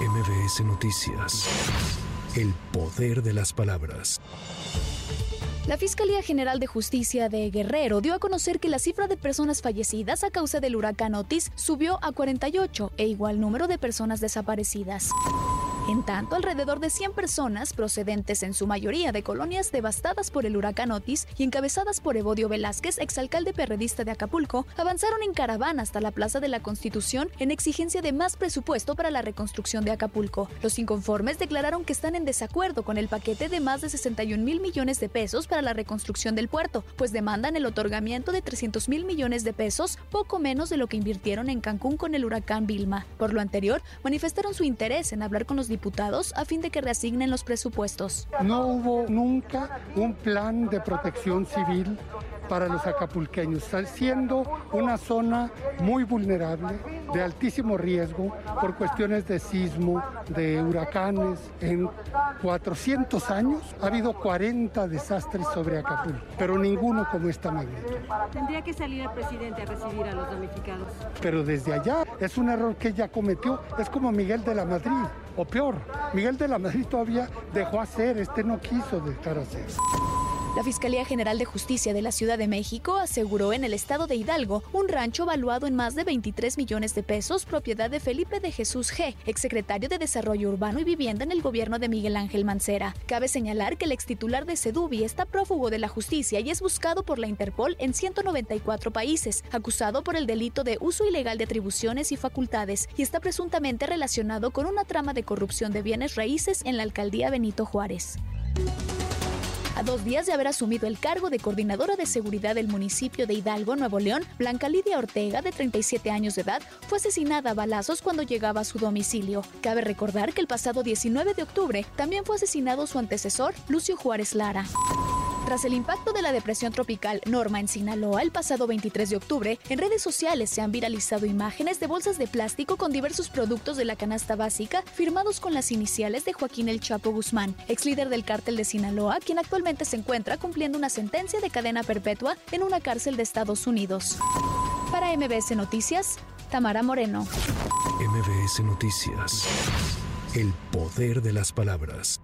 MBS Noticias. El poder de las palabras. La Fiscalía General de Justicia de Guerrero dio a conocer que la cifra de personas fallecidas a causa del huracán Otis subió a 48 e igual número de personas desaparecidas. En tanto, alrededor de 100 personas, procedentes en su mayoría de colonias devastadas por el huracán Otis y encabezadas por Evodio Velázquez, exalcalde perredista de Acapulco, avanzaron en caravana hasta la Plaza de la Constitución en exigencia de más presupuesto para la reconstrucción de Acapulco. Los inconformes declararon que están en desacuerdo con el paquete de más de 61 mil millones de pesos para la reconstrucción del puerto, pues demandan el otorgamiento de 300 mil millones de pesos, poco menos de lo que invirtieron en Cancún con el huracán Vilma. Por lo anterior, manifestaron su interés en hablar con los a fin de que reasignen los presupuestos. No hubo nunca un plan de protección civil para los acapulqueños, siendo una zona muy vulnerable, de altísimo riesgo por cuestiones de sismo, de huracanes. En 400 años ha habido 40 desastres sobre Acapulco, pero ninguno como esta magnitud. Tendría que salir el presidente a recibir a los damnificados. Pero desde allá es un error que ella cometió, es como Miguel de la Madrid, o peor, Miguel de la Madrid todavía dejó hacer, este no quiso dejar hacer. La Fiscalía General de Justicia de la Ciudad de México aseguró en el estado de Hidalgo un rancho valuado en más de 23 millones de pesos, propiedad de Felipe de Jesús G., exsecretario de Desarrollo Urbano y Vivienda en el gobierno de Miguel Ángel Mancera. Cabe señalar que el extitular de Sedubi está prófugo de la justicia y es buscado por la Interpol en 194 países, acusado por el delito de uso ilegal de atribuciones y facultades, y está presuntamente relacionado con una trama de corrupción de bienes raíces en la alcaldía Benito Juárez. A dos días de haber asumido el cargo de coordinadora de seguridad del municipio de Hidalgo, Nuevo León, Blanca Lidia Ortega, de 37 años de edad, fue asesinada a balazos cuando llegaba a su domicilio. Cabe recordar que el pasado 19 de octubre también fue asesinado su antecesor, Lucio Juárez Lara. Tras el impacto de la depresión tropical Norma en Sinaloa el pasado 23 de octubre, en redes sociales se han viralizado imágenes de bolsas de plástico con diversos productos de la canasta básica firmados con las iniciales de Joaquín El Chapo Guzmán, ex líder del cártel de Sinaloa, quien actualmente se encuentra cumpliendo una sentencia de cadena perpetua en una cárcel de Estados Unidos. Para MBS Noticias, Tamara Moreno. MBS Noticias. El poder de las palabras.